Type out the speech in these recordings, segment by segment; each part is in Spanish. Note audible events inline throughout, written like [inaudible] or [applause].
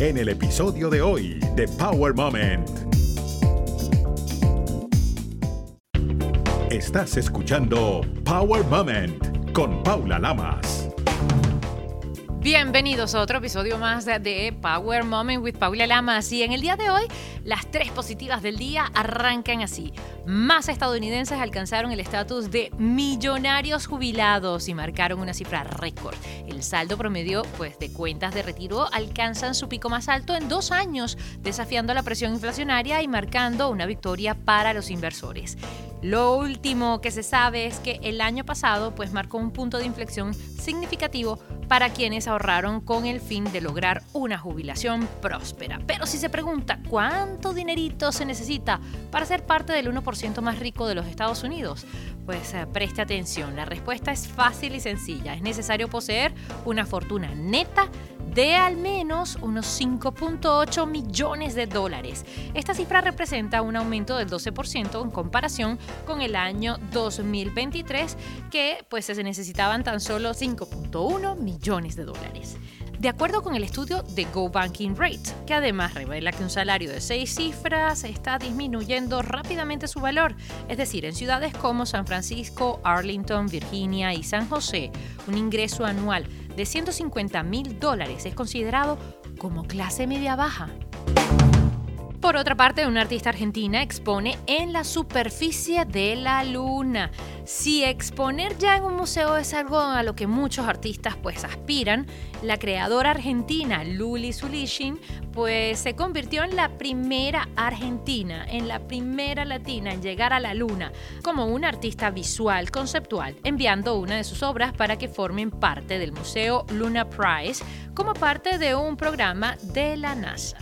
en el episodio de hoy de Power Moment. Estás escuchando Power Moment con Paula Lamas. Bienvenidos a otro episodio más de Power Moment with Paula Lamas. Y en el día de hoy, las tres positivas del día arrancan así. Más estadounidenses alcanzaron el estatus de millonarios jubilados y marcaron una cifra récord. El saldo promedio pues, de cuentas de retiro alcanzan su pico más alto en dos años, desafiando la presión inflacionaria y marcando una victoria para los inversores. Lo último que se sabe es que el año pasado pues marcó un punto de inflexión significativo para quienes ahorraron con el fin de lograr una jubilación próspera. Pero si se pregunta cuánto dinerito se necesita para ser parte del 1% más rico de los Estados Unidos, pues eh, preste atención, la respuesta es fácil y sencilla. Es necesario poseer una fortuna neta de al menos unos 5.8 millones de dólares. Esta cifra representa un aumento del 12% en comparación con el año 2023, que pues se necesitaban tan solo 5.1 millones de dólares. De acuerdo con el estudio de Go Banking Rate, que además revela que un salario de seis cifras está disminuyendo rápidamente su valor, es decir, en ciudades como San Francisco, Arlington, Virginia y San José, un ingreso anual de 150 mil dólares es considerado como clase media baja. Por otra parte, una artista argentina expone en la superficie de la luna. Si exponer ya en un museo es algo a lo que muchos artistas pues aspiran, la creadora argentina Luli Zulishin pues se convirtió en la primera argentina, en la primera latina en llegar a la luna como una artista visual conceptual, enviando una de sus obras para que formen parte del Museo Luna Prize como parte de un programa de la NASA.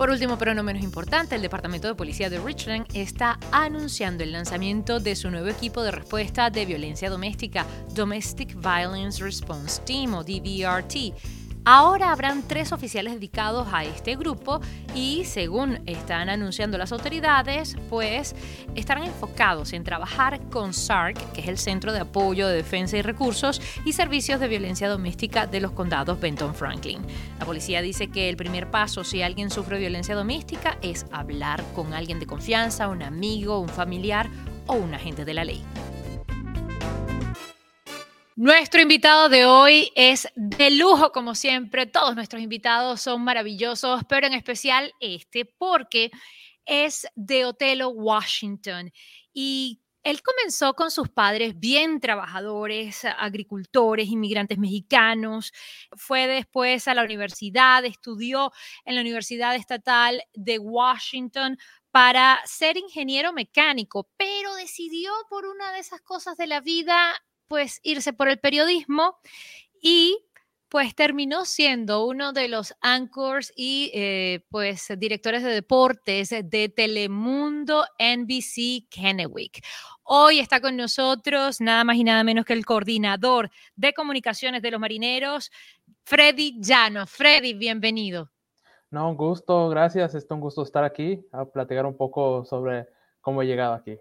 Por último, pero no menos importante, el Departamento de Policía de Richland está anunciando el lanzamiento de su nuevo equipo de respuesta de violencia doméstica, Domestic Violence Response Team o DVRT Ahora habrán tres oficiales dedicados a este grupo y según están anunciando las autoridades, pues estarán enfocados en trabajar con SARC, que es el Centro de Apoyo de Defensa y Recursos y Servicios de Violencia Doméstica de los condados Benton Franklin. La policía dice que el primer paso si alguien sufre violencia doméstica es hablar con alguien de confianza, un amigo, un familiar o un agente de la ley. Nuestro invitado de hoy es de lujo, como siempre. Todos nuestros invitados son maravillosos, pero en especial este, porque es de Otelo, Washington. Y él comenzó con sus padres bien trabajadores, agricultores, inmigrantes mexicanos. Fue después a la universidad, estudió en la Universidad Estatal de Washington para ser ingeniero mecánico, pero decidió por una de esas cosas de la vida pues irse por el periodismo y pues terminó siendo uno de los anchors y eh, pues directores de deportes de Telemundo NBC Kennewick. Hoy está con nosotros nada más y nada menos que el coordinador de comunicaciones de los marineros, Freddy Llano. Freddy, bienvenido. No, un gusto, gracias. Es un gusto estar aquí a platicar un poco sobre cómo he llegado aquí.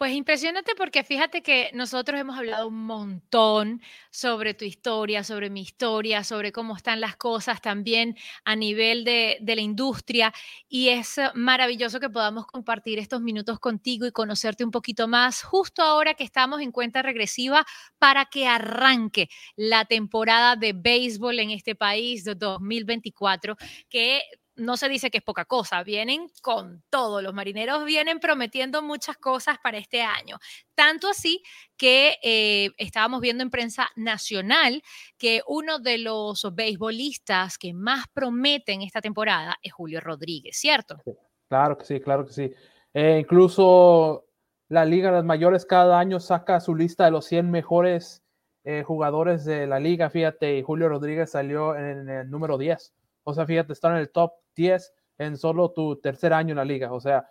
Pues impresionante porque fíjate que nosotros hemos hablado un montón sobre tu historia, sobre mi historia, sobre cómo están las cosas también a nivel de, de, la industria y es maravilloso que podamos compartir estos minutos contigo y conocerte un poquito más justo ahora que estamos en cuenta regresiva para que arranque la temporada de béisbol en este país de 2024 que no se dice que es poca cosa, vienen con todo. Los marineros vienen prometiendo muchas cosas para este año. Tanto así que eh, estábamos viendo en prensa nacional que uno de los beisbolistas que más prometen esta temporada es Julio Rodríguez, ¿cierto? Claro que sí, claro que sí. Eh, incluso la Liga de las Mayores cada año saca su lista de los 100 mejores eh, jugadores de la liga, fíjate, y Julio Rodríguez salió en el número 10. O sea, fíjate, está en el top 10 en solo tu tercer año en la liga. O sea,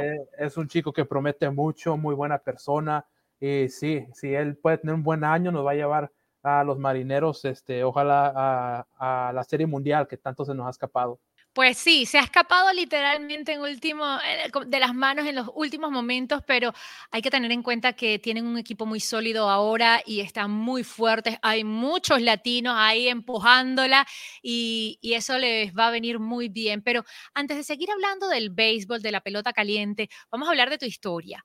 eh, es un chico que promete mucho, muy buena persona. Y sí, si él puede tener un buen año, nos va a llevar a los marineros, este, ojalá a, a la serie mundial que tanto se nos ha escapado. Pues sí, se ha escapado literalmente en último, eh, de las manos en los últimos momentos, pero hay que tener en cuenta que tienen un equipo muy sólido ahora y están muy fuertes. Hay muchos latinos ahí empujándola y, y eso les va a venir muy bien. Pero antes de seguir hablando del béisbol, de la pelota caliente, vamos a hablar de tu historia.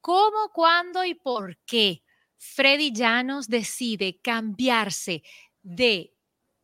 ¿Cómo, cuándo y por qué Freddy Llanos decide cambiarse de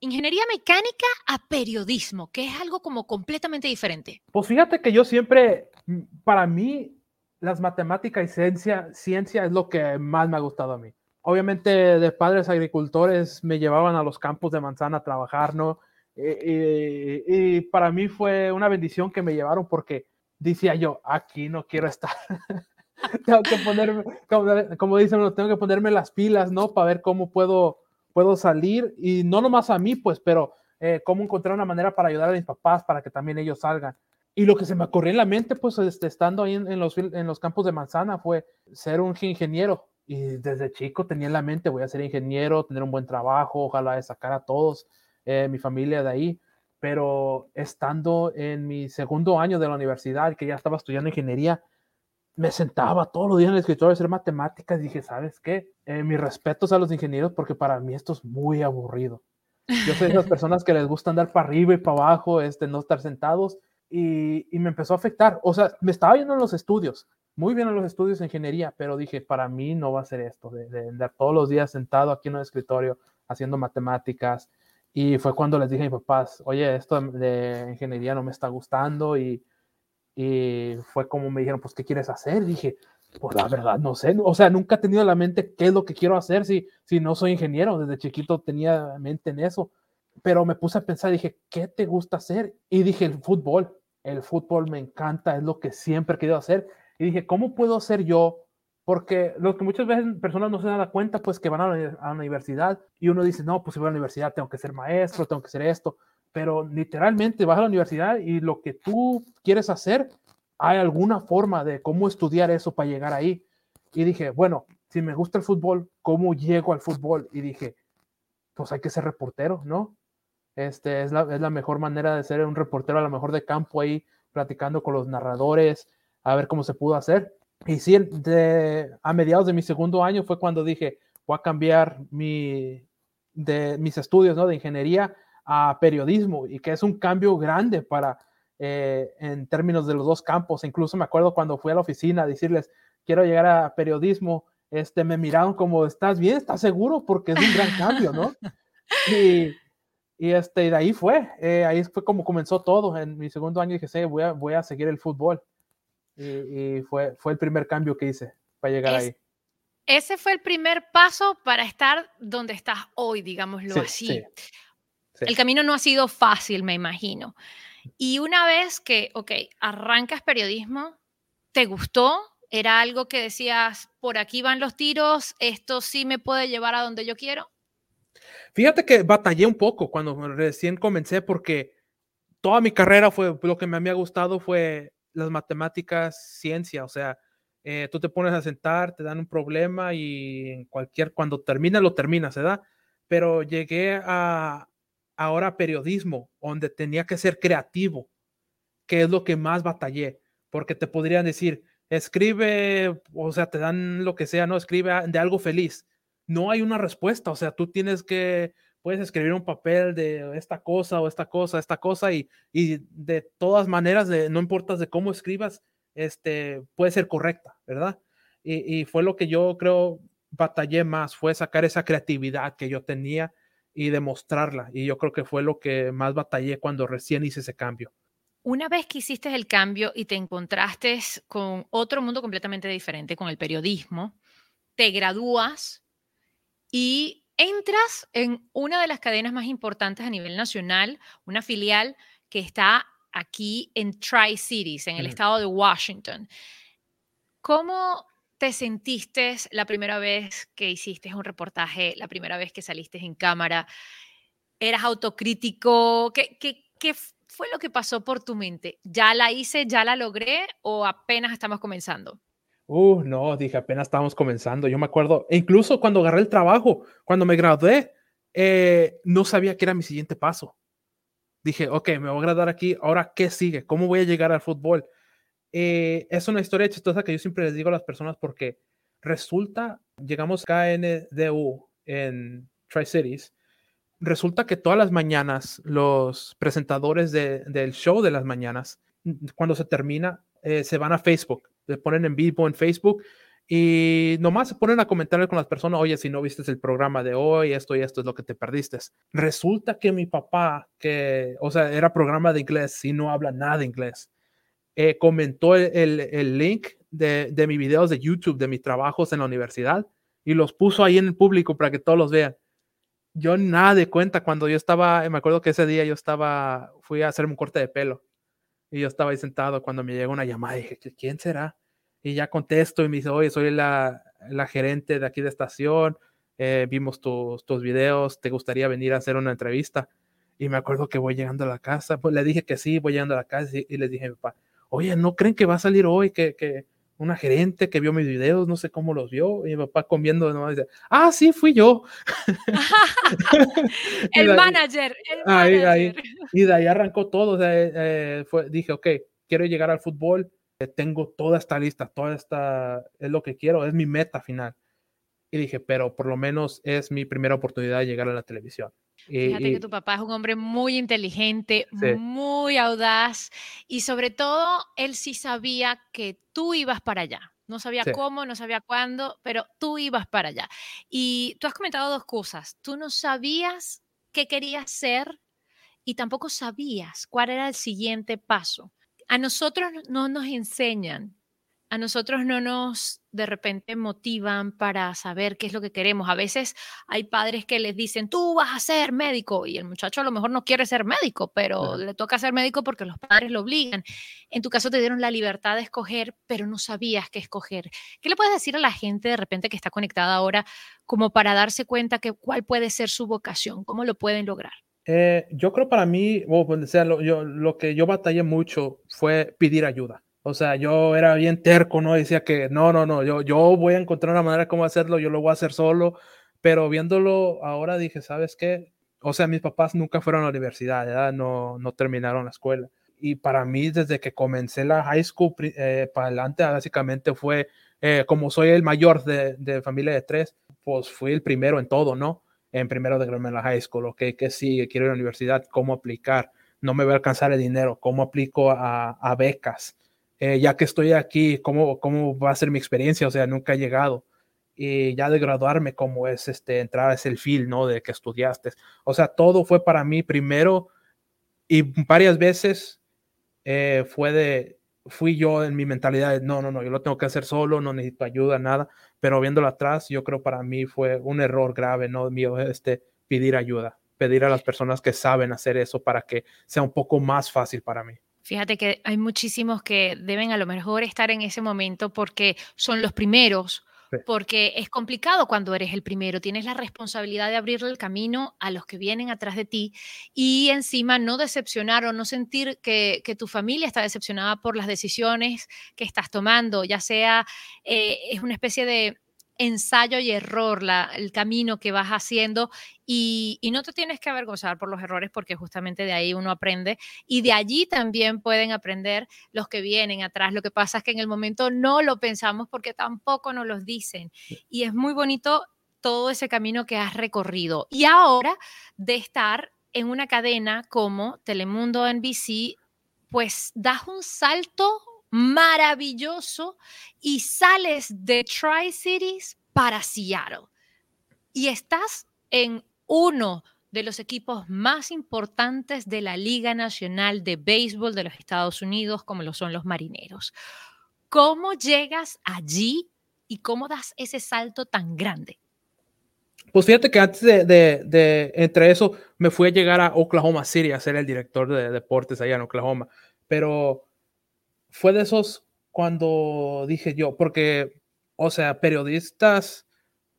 ingeniería mecánica a periodismo, que es algo como completamente diferente. Pues fíjate que yo siempre, mm, para mí, las matemáticas y ciencia, ciencia es lo que más me ha gustado a mí. Obviamente de padres agricultores me llevaban a los campos de manzana a trabajar, ¿no? Y, para mí fue una bendición que me llevaron porque decía yo, aquí no quiero estar. [laughs] tengo que ponerme, como, como dicen, tengo que ponerme las pilas, ¿no? Para ver cómo puedo puedo salir y no nomás a mí, pues, pero eh, cómo encontrar una manera para ayudar a mis papás para que también ellos salgan. Y lo que se me ocurrió en la mente, pues, este, estando ahí en, los, en los campos de manzana, fue ser un ingeniero. Y desde chico tenía en la mente, voy a ser ingeniero, tener un buen trabajo, ojalá sacar a todos, eh, mi familia de ahí. Pero estando en mi segundo año de la universidad, que ya estaba estudiando ingeniería, me sentaba todos los días en el escritorio a hacer matemáticas y dije, ¿sabes qué? Eh, mis respetos a los ingenieros porque para mí esto es muy aburrido. Yo soy de esas [laughs] personas que les gusta andar para arriba y para abajo, este, no estar sentados y, y, me empezó a afectar. O sea, me estaba yendo en los estudios, muy bien en los estudios de ingeniería, pero dije, para mí no va a ser esto, de, de andar todos los días sentado aquí en el escritorio haciendo matemáticas. Y fue cuando les dije a mis papás, oye, esto de ingeniería no me está gustando y y fue como me dijeron, pues, ¿qué quieres hacer? dije, pues la verdad, no sé. O sea, nunca he tenido en la mente qué es lo que quiero hacer si, si no soy ingeniero. Desde chiquito tenía mente en eso. Pero me puse a pensar, dije, ¿qué te gusta hacer? Y dije, el fútbol. El fútbol me encanta, es lo que siempre he querido hacer. Y dije, ¿cómo puedo ser yo? Porque lo que muchas veces personas no se dan cuenta, pues que van a la, a la universidad y uno dice, no, pues si voy a la universidad tengo que ser maestro, tengo que ser esto pero literalmente vas a la universidad y lo que tú quieres hacer, hay alguna forma de cómo estudiar eso para llegar ahí. Y dije, bueno, si me gusta el fútbol, ¿cómo llego al fútbol? Y dije, pues hay que ser reportero, ¿no? Este, es, la, es la mejor manera de ser un reportero, a lo mejor de campo ahí, platicando con los narradores, a ver cómo se pudo hacer. Y sí, de, a mediados de mi segundo año fue cuando dije, voy a cambiar mi, de mis estudios ¿no? de ingeniería a periodismo y que es un cambio grande para eh, en términos de los dos campos. Incluso me acuerdo cuando fui a la oficina a decirles, quiero llegar a periodismo, este, me miraron como, ¿estás bien? ¿Estás seguro? Porque es un gran cambio, ¿no? [laughs] Y, y este, de ahí fue, eh, ahí fue como comenzó todo. En mi segundo año dije, sí, voy a, voy a seguir el fútbol. Y, fue, fue el primer cambio que hice para llegar ahí. Ese fue el primer paso para estar donde estás hoy, digámoslo así. El camino no ha sido fácil, me imagino. Y una vez que, ok, arrancas periodismo, ¿te gustó? ¿Era algo que decías, por aquí van los tiros, esto sí me puede llevar a donde yo quiero? Fíjate que batallé un poco cuando recién comencé porque toda mi carrera fue, lo que me había gustado fue las matemáticas, ciencia, o sea, eh, tú te pones a sentar, te dan un problema y en cualquier, cuando termina, lo terminas, ¿verdad? Pero llegué a, ahora periodismo, donde tenía que ser creativo, que es lo que más batallé, porque te podrían decir, escribe, o sea, te dan lo que sea, no, escribe de algo feliz. No hay una respuesta, o sea, tú tienes que, puedes escribir un papel de esta cosa o esta cosa, esta cosa, y, y de todas maneras, de, no importa de cómo escribas, este, puede ser correcta, ¿verdad? Y, y fue lo que yo creo batallé más, fue sacar esa creatividad que yo tenía y demostrarla. Y yo creo que fue lo que más batallé cuando recién hice ese cambio. Una vez que hiciste el cambio y te encontraste con otro mundo completamente diferente, con el periodismo, te gradúas y entras en una de las cadenas más importantes a nivel nacional, una filial que está aquí en Tri-Cities, en el estado de Washington. ¿Cómo te sentiste la primera vez que hiciste un reportaje, la primera vez que saliste en cámara? ¿Eras autocrítico? ¿Qué, fue lo que pasó por tu mente? ¿Ya la hice, ya la logré o apenas estamos comenzando? Uh, no, dije, apenas estábamos comenzando. Yo me acuerdo, e incluso cuando agarré el trabajo, cuando me gradué, eh, no sabía qué era mi siguiente paso. dije, ok, me voy a graduar aquí, ahora qué sigue, cómo voy a llegar al fútbol. Eh, es una historia chistosa que yo siempre les digo a las personas porque resulta, llegamos a KNDU en Tri-Cities, resulta que todas las mañanas los presentadores del show de las mañanas, cuando se termina, eh, se van a Facebook, se ponen en vivo en Facebook y nomás se ponen a comentar con las personas, oye, si no viste el programa de hoy, esto y esto es lo que te perdiste. Resulta que mi papá, que, o sea, era programa de inglés y no habla nada inglés, eh, comentó el, el, link de, de mis videos de YouTube, de mis trabajos en la universidad, y los puso ahí en el público para que todos los vean. Yo nada de cuenta cuando yo estaba, me acuerdo que ese día yo estaba, fui a hacerme un corte de pelo y yo estaba ahí sentado cuando me llegó una llamada y dije, ¿quién será? y ya contesto y me dice, oye, soy la, la gerente de aquí de estación, eh, vimos tus, tus videos, ¿te gustaría venir a hacer una entrevista? Y me acuerdo que voy llegando a la casa, pues le dije que sí, voy llegando a la casa y, les dije papá, oye, ¿no creen que va a salir hoy que, que una gerente que vio mis videos, no sé cómo los vio, y mi papá comiendo, ¿no? dice, ah, sí, fui yo. [laughs] [laughs] el manager, el ahí, Ahí, [laughs] y de ahí arrancó todo, o sea, eh, fue, dije, ok, quiero llegar al fútbol, tengo toda esta lista, toda esta, es lo que quiero, es mi meta final. Y dije, pero por lo menos es mi primera oportunidad de llegar a la televisión. Fíjate que tu papá es un hombre muy inteligente, muy audaz y sobre todo él sí sabía que tú ibas para allá. No sabía cómo, no sabía cuándo, pero tú ibas para allá. Y tú has comentado dos cosas. Tú no sabías qué querías ser y tampoco sabías cuál era el siguiente paso a nosotros no nos enseñan, a nosotros no nos de repente motivan para saber qué es lo que queremos. A veces hay padres que les dicen, tú vas a ser médico y el muchacho a lo mejor no quiere ser médico, pero le toca ser médico porque los padres lo obligan. En tu caso te dieron la libertad de escoger, pero no sabías qué escoger. ¿Qué le puedes decir a la gente de repente que está conectada ahora como para darse cuenta que cuál puede ser su vocación? ¿Cómo lo pueden lograr? Eh, yo creo para mí, o sea, lo, yo, lo que yo batallé mucho fue pedir ayuda. O sea, yo era bien terco, ¿no? Decía que no, no, no, yo, yo voy a encontrar una manera cómo hacerlo, yo lo voy a hacer solo. Pero viéndolo ahora dije, ¿sabes qué? O sea, mis papás nunca fueron a la universidad, No, no terminaron la escuela. Y para mí, desde que comencé la high school eh, para adelante, básicamente fue, eh, como soy el mayor de, de familia de tres, pues fui el primero en todo, ¿no? en primero de en la high school, ok, que sigue, quiero ir a la universidad, cómo aplicar, no me voy a alcanzar el dinero, cómo aplico a, becas, eh, ya que estoy aquí, ¿cómo, cómo va a ser mi experiencia, o sea, nunca he llegado, y ya de graduarme, cómo es este, entrar a ese feel, ¿no? De que estudiaste, o sea, todo fue para mí primero y varias veces eh, fue de, fui yo en mi mentalidad no, no, no, yo lo tengo que hacer solo, no necesito ayuda, nada, pero viéndolo atrás, yo creo para mí fue un error grave, ¿no? Mío, este, pedir ayuda, pedir a las personas que saben hacer eso para que sea un poco más fácil para mí. Fíjate que hay muchísimos que deben a lo mejor estar en ese momento porque son los primeros porque es complicado cuando eres el primero, tienes la responsabilidad de abrirle el camino a los que vienen atrás de ti y encima no decepcionar o no sentir que, tu familia está decepcionada por las decisiones que estás tomando, ya sea eh, es una especie de ensayo y error, el camino que vas haciendo y, no te tienes que avergonzar por los errores porque justamente de ahí uno aprende y de allí también pueden aprender los que vienen atrás. Lo que pasa es que en el momento no lo pensamos porque tampoco nos los dicen y es muy bonito todo ese camino que has recorrido. Y ahora de estar en una cadena como Telemundo NBC, pues das un salto maravilloso y sales de Tri-Cities para Seattle. Y estás en uno de los equipos más importantes de la Liga Nacional de Béisbol de los Estados Unidos, como lo son los Marineros. ¿Cómo llegas allí y cómo das ese salto tan grande? Pues fíjate que antes de, entre eso me fui a llegar a Oklahoma City a ser el director de deportes allá en Oklahoma, pero fue de esos cuando dije yo, porque, o sea, periodistas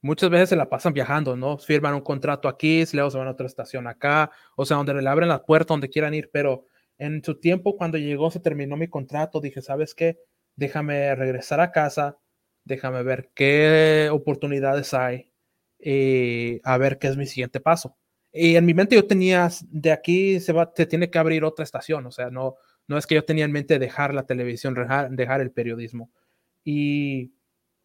muchas veces se la pasan viajando, ¿no? Firman un contrato aquí, luego se van a otra estación acá, o sea, donde le abren la puerta, donde quieran ir, pero en su tiempo, cuando llegó, se terminó mi contrato, dije, ¿sabes qué? Déjame regresar a casa, déjame ver qué oportunidades hay y a ver qué es mi siguiente paso. Y en mi mente yo tenía, de aquí se, va, se tiene que abrir otra estación, o sea, no, no es que yo tenía en mente dejar la televisión, dejar, el periodismo. Y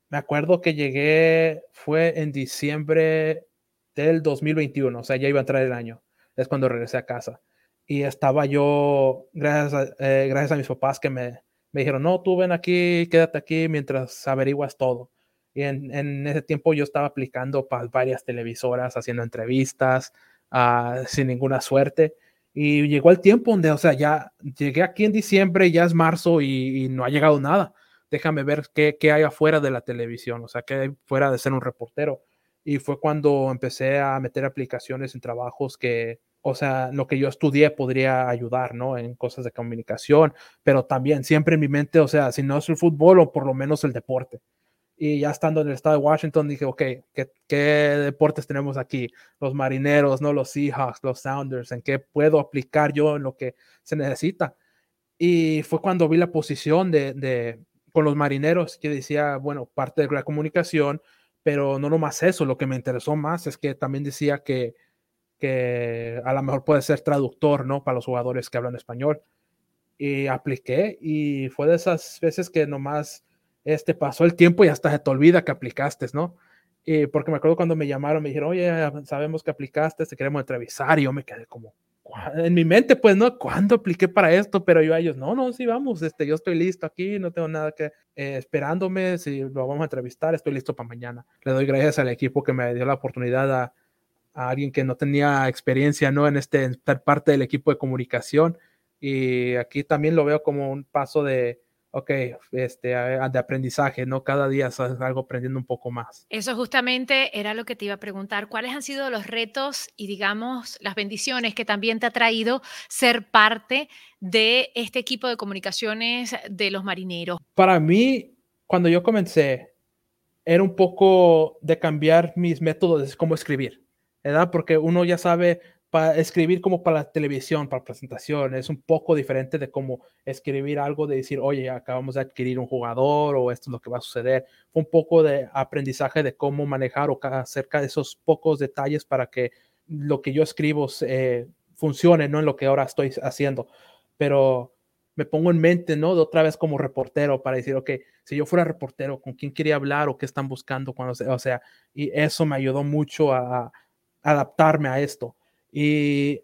me acuerdo que llegué, fue en diciembre del 2021, o sea, ya iba a entrar el año, es cuando regresé a casa. Y estaba yo, gracias a, eh, gracias a mis papás que me, me dijeron, no, tú ven aquí, quédate aquí mientras averiguas todo. Y en, ese tiempo yo estaba aplicando para varias televisoras, haciendo entrevistas, uh, sin ninguna suerte. Y llegó el tiempo donde, o sea, ya llegué aquí en diciembre, ya es marzo y, no ha llegado nada. Déjame ver qué, qué, hay afuera de la televisión, o sea, qué hay fuera de ser un reportero. Y fue cuando empecé a meter aplicaciones en trabajos que, o sea, lo que yo estudié podría ayudar, ¿no? En cosas de comunicación, pero también siempre en mi mente, o sea, si no es el fútbol o por lo menos el deporte. Y ya estando en el estado de Washington, dije, ok, ¿qué, qué deportes tenemos aquí? Los marineros, ¿no? Los Seahawks, los Sounders, ¿en qué puedo aplicar yo en lo que se necesita? Y fue cuando vi la posición de, de con los marineros que decía, bueno, parte de la comunicación, pero no nomás eso, lo que me interesó más es que también decía que que a lo mejor puede ser traductor, ¿no? Para los jugadores que hablan español. Y apliqué y fue de esas veces que nomás este, pasó el tiempo y hasta se te olvida que aplicaste, ¿no? Y porque me acuerdo cuando me llamaron, me dijeron, oye, sabemos que aplicaste, te queremos entrevistar. Y yo me quedé como, en mi mente, pues, ¿no? ¿Cuándo apliqué para esto? Pero yo a ellos, no, no, sí, vamos, este, yo estoy listo aquí, no tengo nada que, eh, esperándome, si lo vamos a entrevistar, estoy listo para mañana. Le doy gracias al equipo que me dio la oportunidad a, alguien que no tenía experiencia ¿no? en este ser parte del equipo de comunicación y aquí también lo veo como un paso de ok, este, de aprendizaje, ¿no? Cada día algo aprendiendo un poco más. Eso justamente era lo que te iba a preguntar. ¿Cuáles han sido los retos y, digamos, las bendiciones que también te ha traído ser parte de este equipo de comunicaciones de los marineros? Para mí, cuando yo comencé, era un poco de cambiar mis métodos de cómo escribir. ¿verdad? Porque uno ya sabe para escribir como para la televisión, para presentación, es un poco diferente de cómo escribir algo de decir, oye, acabamos de adquirir un jugador o esto es lo que va a suceder. Fue un poco de aprendizaje de cómo manejar o acerca de esos pocos detalles para que lo que yo escribo funcione, no en lo que ahora estoy haciendo. Pero me pongo en mente, ¿no? De otra vez como reportero para decir, ok, si yo fuera reportero, ¿con quién quería hablar o qué están buscando? Cuando, o sea, y eso me ayudó mucho a, adaptarme a esto. Y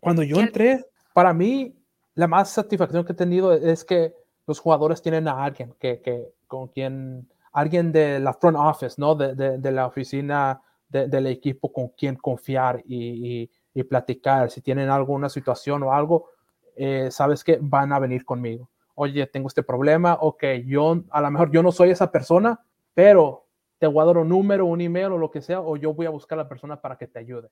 cuando yo entré, para mí, la más satisfacción que he tenido es que los jugadores tienen a alguien que, que con quien, alguien de la front office, ¿no? De, de, de la oficina de, del equipo con quien confiar y, y, y, platicar. Si tienen alguna situación o algo, eh, sabes que van a venir conmigo. Oye, tengo este problema, ok, yo a lo mejor yo no soy esa persona, pero te voy a dar un número, un email o lo que sea, o yo voy a buscar a la persona para que te ayude.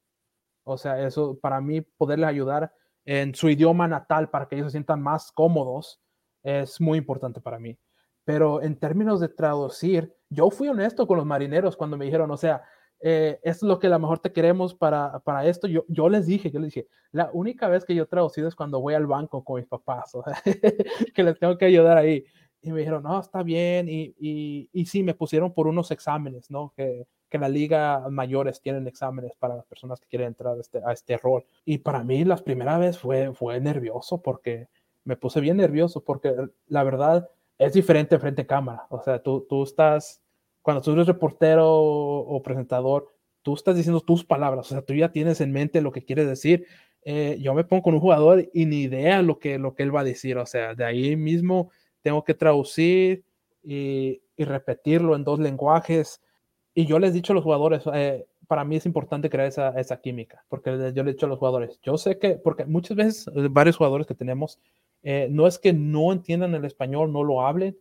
O sea, eso para mí, poderles ayudar en su idioma natal para que ellos se sientan más cómodos, es muy importante para mí. Pero en términos de traducir, yo fui honesto con los marineros cuando me dijeron, o sea, eh, es lo que a lo mejor te queremos para, para esto. Yo, yo les dije, yo les dije, la única vez que yo he traducido es cuando voy al banco con mis papás, o sea, [laughs] que les tengo que ayudar ahí. Y me dijeron, no, está bien. Y, y, y sí, me pusieron por unos exámenes, ¿no? Que, que la liga mayores tienen exámenes para las personas que quieren entrar a este, este rol. Y para mí, la primera vez fue, fue nervioso porque me puse bien nervioso porque la verdad es diferente frente a cámara. O sea, tú, tú estás, cuando tú eres reportero o, presentador, tú estás diciendo tus palabras. O sea, tú ya tienes en mente lo que quieres decir. Eh, yo me pongo con un jugador y ni idea lo que, lo que él va a decir. O sea, de ahí mismo tengo que traducir y, repetirlo en dos lenguajes. Y yo les he dicho a los jugadores, eh, para mí es importante crear esa, esa, química, porque yo le he dicho a los jugadores, yo sé que, porque muchas veces eh, varios jugadores que tenemos, eh, no es que no entiendan el español, no lo hablen,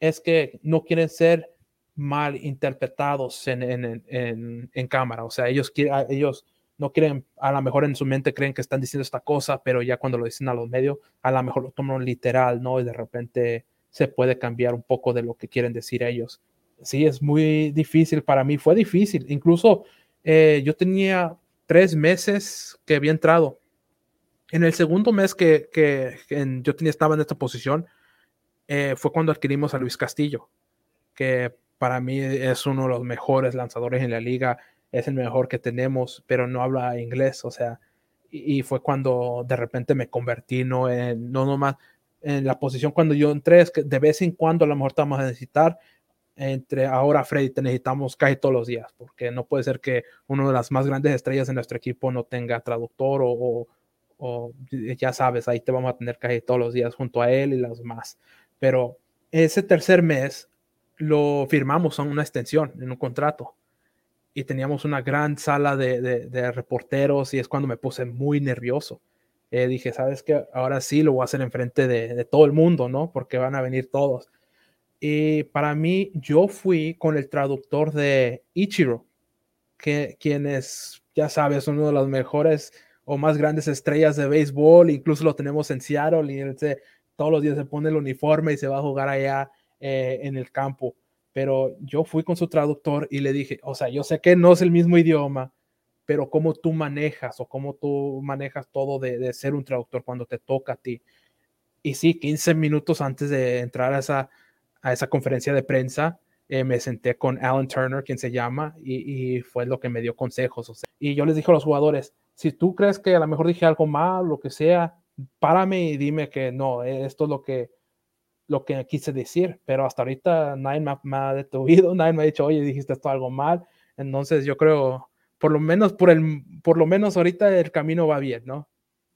es que no quieren ser mal interpretados en, cámara. O sea, ellos, ellos no quieren, a lo mejor en su mente creen que están diciendo esta cosa, pero ya cuando lo dicen a los medios, a lo mejor lo toman literal, ¿no? Y de repente se puede cambiar un poco de lo que quieren decir ellos. Sí, es muy difícil para mí, fue difícil. Incluso eh, yo tenía tres meses que había entrado. En el segundo mes que, en, yo tenía, estaba en esta posición, eh, fue cuando adquirimos a Luis Castillo, que para mí es uno de los mejores lanzadores en la liga es el mejor que tenemos, pero no habla inglés, o sea, y, fue cuando de repente me convertí, no en, no nomás en la posición cuando yo entré, es que de vez en cuando a lo mejor te a necesitar, entre ahora Freddy te necesitamos casi todos los días, porque no puede ser que una de las más grandes estrellas en nuestro equipo no tenga traductor o, o, ya sabes, ahí te vamos a tener casi todos los días junto a él y las más. Pero ese tercer mes lo firmamos en una extensión, en un contrato. Y teníamos una gran sala de, de, reporteros y es cuando me puse muy nervioso. Eh, dije, ¿sabes qué? Ahora sí lo voy a hacer enfrente de, de todo el mundo, ¿no? Porque van a venir todos y para mí, yo fui con el traductor de Ichiro, que, quien es, ya sabes, uno de los mejores o más grandes estrellas de béisbol. Incluso lo tenemos en Seattle y él todos los días se pone el uniforme y se va a jugar allá eh, en el campo. Pero yo fui con su traductor y le dije, o sea, yo sé que no es el mismo idioma, pero cómo tú manejas o cómo tú manejas todo de, de ser un traductor cuando te toca a ti. Y sí, 15 minutos antes de entrar a esa a esa conferencia de prensa, eh, me senté con Alan Turner, quien se llama, y, fue lo que me dio consejos. y yo les dije a los jugadores, si tú crees que a lo mejor dije algo mal, lo que sea, párame y dime que no, esto es lo que, lo que quise decir, pero hasta ahorita nadie me ha, me ha detenido, [laughs] nadie me ha dicho, oye, dijiste esto algo mal, entonces yo creo, por lo menos por el, por lo menos ahorita el camino va bien, ¿no?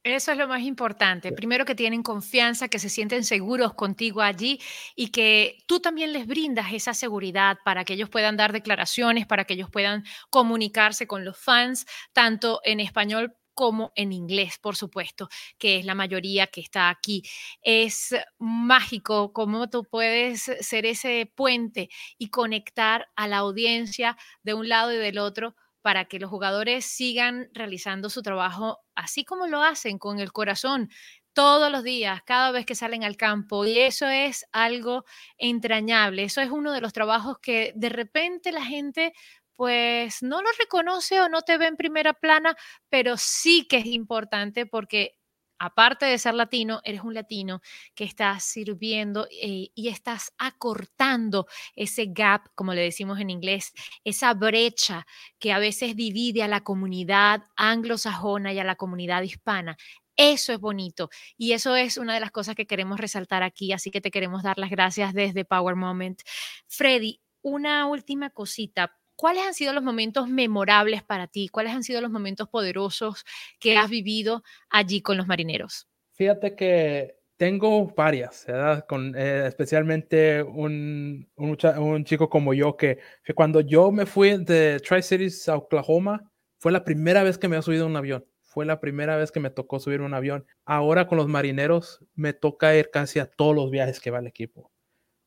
Eso es lo más importante. Primero que tienen confianza, que se sienten seguros contigo allí y que tú también les brindas esa seguridad para que ellos puedan dar declaraciones, para que ellos puedan comunicarse con los fans, tanto en español como en inglés, por supuesto, que es la mayoría que está aquí. Es mágico cómo tú puedes ser ese puente y conectar a la audiencia de un lado y del otro para que los jugadores sigan realizando su trabajo así como lo hacen con el corazón todos los días, cada vez que salen al campo. Y eso es algo entrañable. Eso es uno de los trabajos que de repente la gente pues no lo reconoce o no te ve en primera plana, pero sí que es importante porque aparte de ser latino, eres un latino que estás sirviendo eh, y estás acortando ese gap, como le decimos en inglés, esa brecha que a veces divide a la comunidad anglosajona y a la comunidad hispana. Eso es bonito y eso es una de las cosas que queremos resaltar aquí, así que te queremos dar las gracias desde Power Moment. Freddy, una última cosita. ¿Cuáles han sido los momentos memorables para ti? ¿Cuáles han sido los momentos poderosos que has vivido allí con los marineros? Fíjate que tengo varias, ¿verdad? Con, eh, especialmente un, un, chico como yo que, cuando yo me fui de Tri-Cities a Oklahoma, fue la primera vez que me he subido un avión. Fue la primera vez que me tocó subir un avión. Ahora con los marineros me toca ir casi a todos los viajes que va el equipo.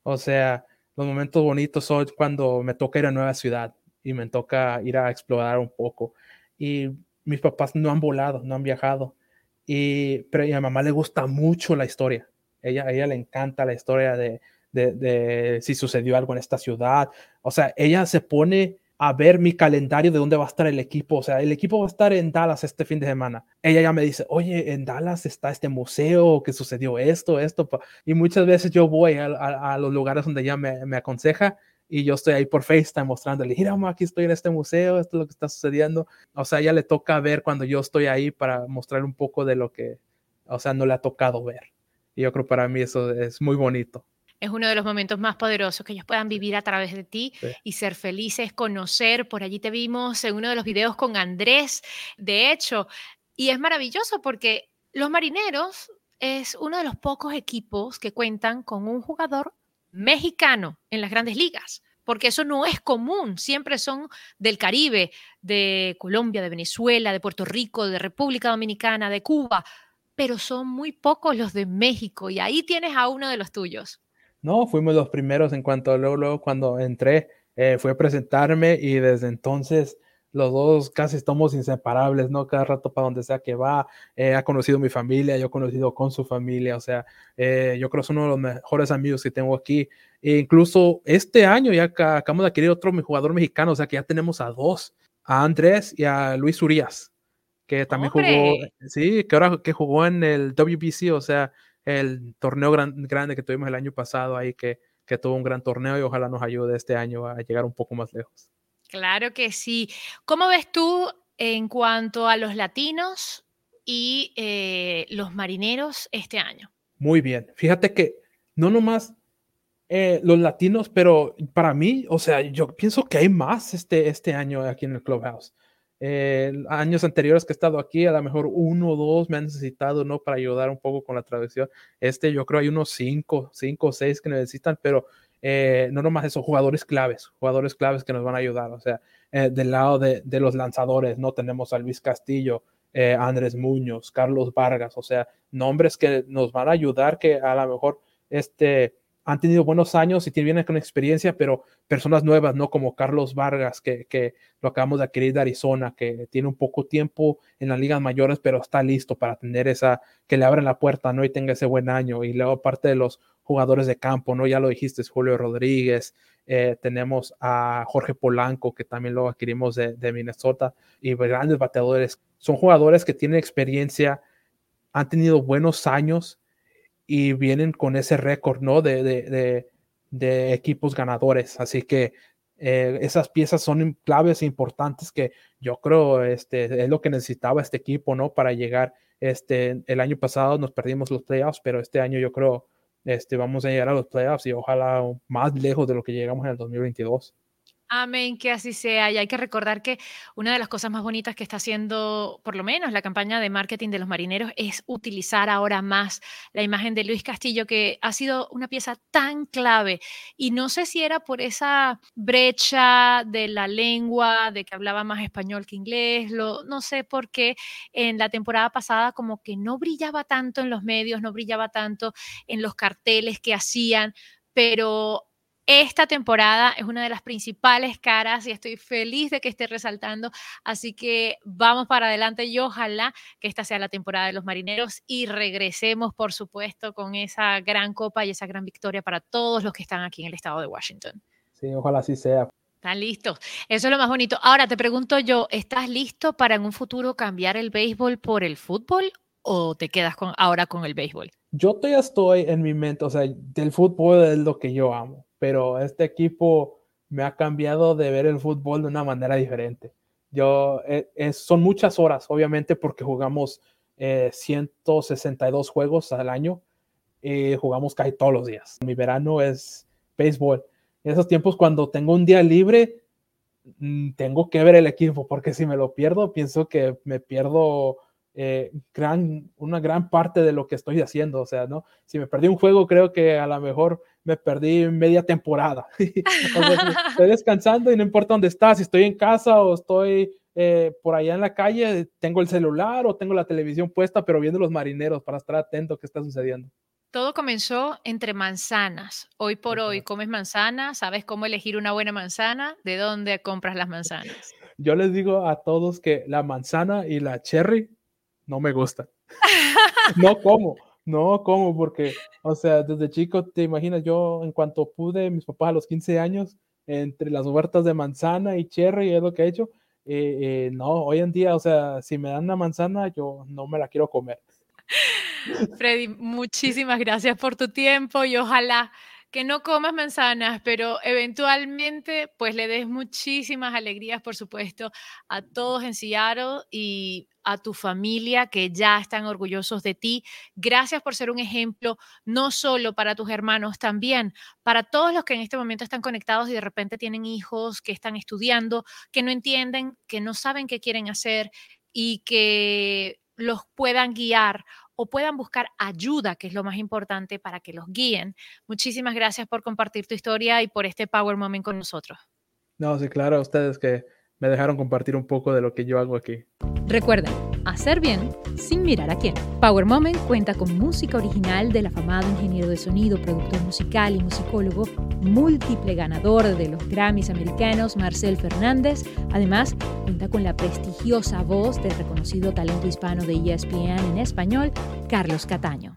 O sea, los momentos bonitos son cuando me toca ir a nueva ciudad y me toca ir a explorar un poco. Y mis papás no han volado, no han viajado. Y, pero a mi mamá le gusta mucho la historia. Ella, a ella le encanta la historia de, de, de, si sucedió algo en esta ciudad. O sea, ella se pone a ver mi calendario de dónde va a estar el equipo. O sea, el equipo va a estar en Dallas este fin de semana. Ella ya me dice, oye, en Dallas está este museo, que sucedió esto, esto. Y muchas veces yo voy a, los lugares donde ella me, aconseja y yo estoy ahí por FaceTime mostrándole, mira, aquí estoy en este museo, esto es lo que está sucediendo. O sea, ella le toca ver cuando yo estoy ahí para mostrar un poco de lo que, o sea, no le ha tocado ver. Y yo creo para mí eso es muy bonito. Es uno de los momentos más poderosos que ellos puedan vivir a través de ti y ser felices, conocer. Por allí te vimos en uno de los videos con Andrés, de hecho, y es maravilloso porque los marineros es uno de los pocos equipos que cuentan con un jugador mexicano en las grandes ligas, porque eso no es común, siempre son del Caribe, de Colombia, de Venezuela, de Puerto Rico, de República Dominicana, de Cuba, pero son muy pocos los de México y ahí tienes a uno de los tuyos. No, fuimos los primeros en cuanto luego, luego cuando entré, eh, fue a presentarme y desde entonces los dos casi estamos inseparables, ¿no? Cada rato para donde sea que va, eh, ha conocido mi familia, yo he conocido con su familia, o sea, eh, yo creo que es uno de los mejores amigos que tengo aquí. E incluso este año ya acabamos de adquirir otro jugador mexicano, o sea que ya tenemos a dos, a Andrés y a Luis Urias, que también jugó, sí, que ahora que jugó en el WBC, o sea, el torneo grande que tuvimos el año pasado ahí, que, que tuvo un gran torneo y ojalá nos ayude este año a llegar un poco más lejos. Claro que sí. ¿Cómo ves tú en cuanto a los latinos y eh, los marineros este año? Muy bien. Fíjate que no nomás eh, los latinos, pero para mí, o sea, yo pienso que hay más este, este año aquí en el Clubhouse. Eh, años anteriores que he estado aquí, a lo mejor uno o dos me han necesitado, ¿no? Para ayudar un poco con la traducción. Este, yo creo hay unos cinco, cinco o seis que necesitan, pero eh, no nomás eso, jugadores claves, jugadores claves que nos van a ayudar. O sea, eh, del lado de, de, los lanzadores, ¿no? Tenemos a Luis Castillo, Andrés Muñoz, Carlos Vargas, o sea, nombres que nos van a ayudar que a lo mejor este han tenido buenos años y vienen con experiencia, pero personas nuevas, ¿no? Como Carlos Vargas, que, que, lo acabamos de adquirir de Arizona, que tiene un poco tiempo en las ligas mayores, pero está listo para tener esa, que le abren la puerta, ¿no? Y tenga ese buen año. Y luego, aparte de los jugadores de campo, ¿no? Ya lo dijiste, Julio Rodríguez, eh, tenemos a Jorge Polanco, que también lo adquirimos de Minnesota, y grandes bateadores. Son jugadores que tienen experiencia, han tenido buenos años y vienen con ese récord, ¿no? De, de, de, equipos ganadores. Así que eh, esas piezas son claves e importantes que yo creo este, es lo que necesitaba este equipo, ¿no? Para llegar, este, el año pasado nos perdimos los playoffs, pero este año yo creo, este, vamos a llegar a los playoffs y ojalá más lejos de lo que llegamos en el 2022. Amén, que así sea. Y hay que recordar que una de las cosas más bonitas que está haciendo, por lo menos, la campaña de marketing de los marineros es utilizar ahora más la imagen de Luis Castillo, que ha sido una pieza tan clave. Y no sé si era por esa brecha de la lengua, de que hablaba más español que inglés, lo, no sé por qué en la temporada pasada como que no brillaba tanto en los medios, no brillaba tanto en los carteles que hacían, pero esta temporada es una de las principales caras y estoy feliz de que esté resaltando. Así que vamos para adelante y ojalá que esta sea la temporada de los marineros y regresemos, por supuesto, con esa gran copa y esa gran victoria para todos los que están aquí en el estado de Washington. Sí, ojalá así sea. Están listos. Eso es lo más bonito. Ahora te pregunto yo, ¿estás listo para en un futuro cambiar el béisbol por el fútbol o te quedas con, ahora con el béisbol? Yo todavía estoy en mi mente, o sea, del fútbol es lo que yo amo pero este equipo me ha cambiado de ver el fútbol de una manera diferente. Yo, eh, son muchas horas, obviamente, porque jugamos 162 eh, juegos al año y jugamos casi todos los días. Mi verano es béisbol. En esos tiempos, cuando tengo un día libre, mm, tengo que ver el equipo, porque si me lo pierdo, pienso que me pierdo eh, gran, una gran parte de lo que estoy haciendo. O sea, ¿no? Si me perdí un juego, creo que a lo mejor me perdí media temporada. [laughs] [laughs] estoy descansando y no importa dónde estás, si estoy en casa o estoy eh, por allá en la calle, tengo el celular o tengo la televisión puesta, pero viendo los marineros para estar atento a qué está sucediendo. Todo comenzó entre manzanas. Hoy por hoy comes manzana, sabes cómo elegir una buena manzana, de dónde compras las manzanas. [laughs] Yo les digo a todos que la manzana y la cherry no me gustan. no como. No, ¿cómo? Porque, o sea, desde chico, te imaginas, yo en cuanto pude, mis papás a los 15 años, entre las huertas de manzana y cherry, es lo que he hecho. Eh, eh, no, hoy en día, o sea, si me dan una manzana, yo no me la quiero comer. Freddy, muchísimas gracias por tu tiempo y ojalá que no comas manzanas, pero eventualmente pues le des muchísimas alegrías, por supuesto, a todos en Seattle y a tu familia que ya están orgullosos de ti. Gracias por ser un ejemplo, no solo para tus hermanos, también para todos los que en este momento están conectados y de repente tienen hijos que están estudiando, que no entienden, que no saben qué quieren hacer y que los puedan guiar o puedan buscar ayuda, que es lo más importante para que los guíen. Muchísimas gracias por compartir tu historia y por este Power Moment con nosotros. No, sí, claro, ustedes que me dejaron compartir un poco de lo que yo hago aquí. Recuerden, hacer bien sin mirar a quién. Power Moment cuenta con música original del afamado ingeniero de sonido, productor musical y musicólogo, múltiple ganador de los Grammys americanos, Marcel Fernández. Además, cuenta con la prestigiosa voz del reconocido talento hispano de ESPN en español, Carlos Cataño.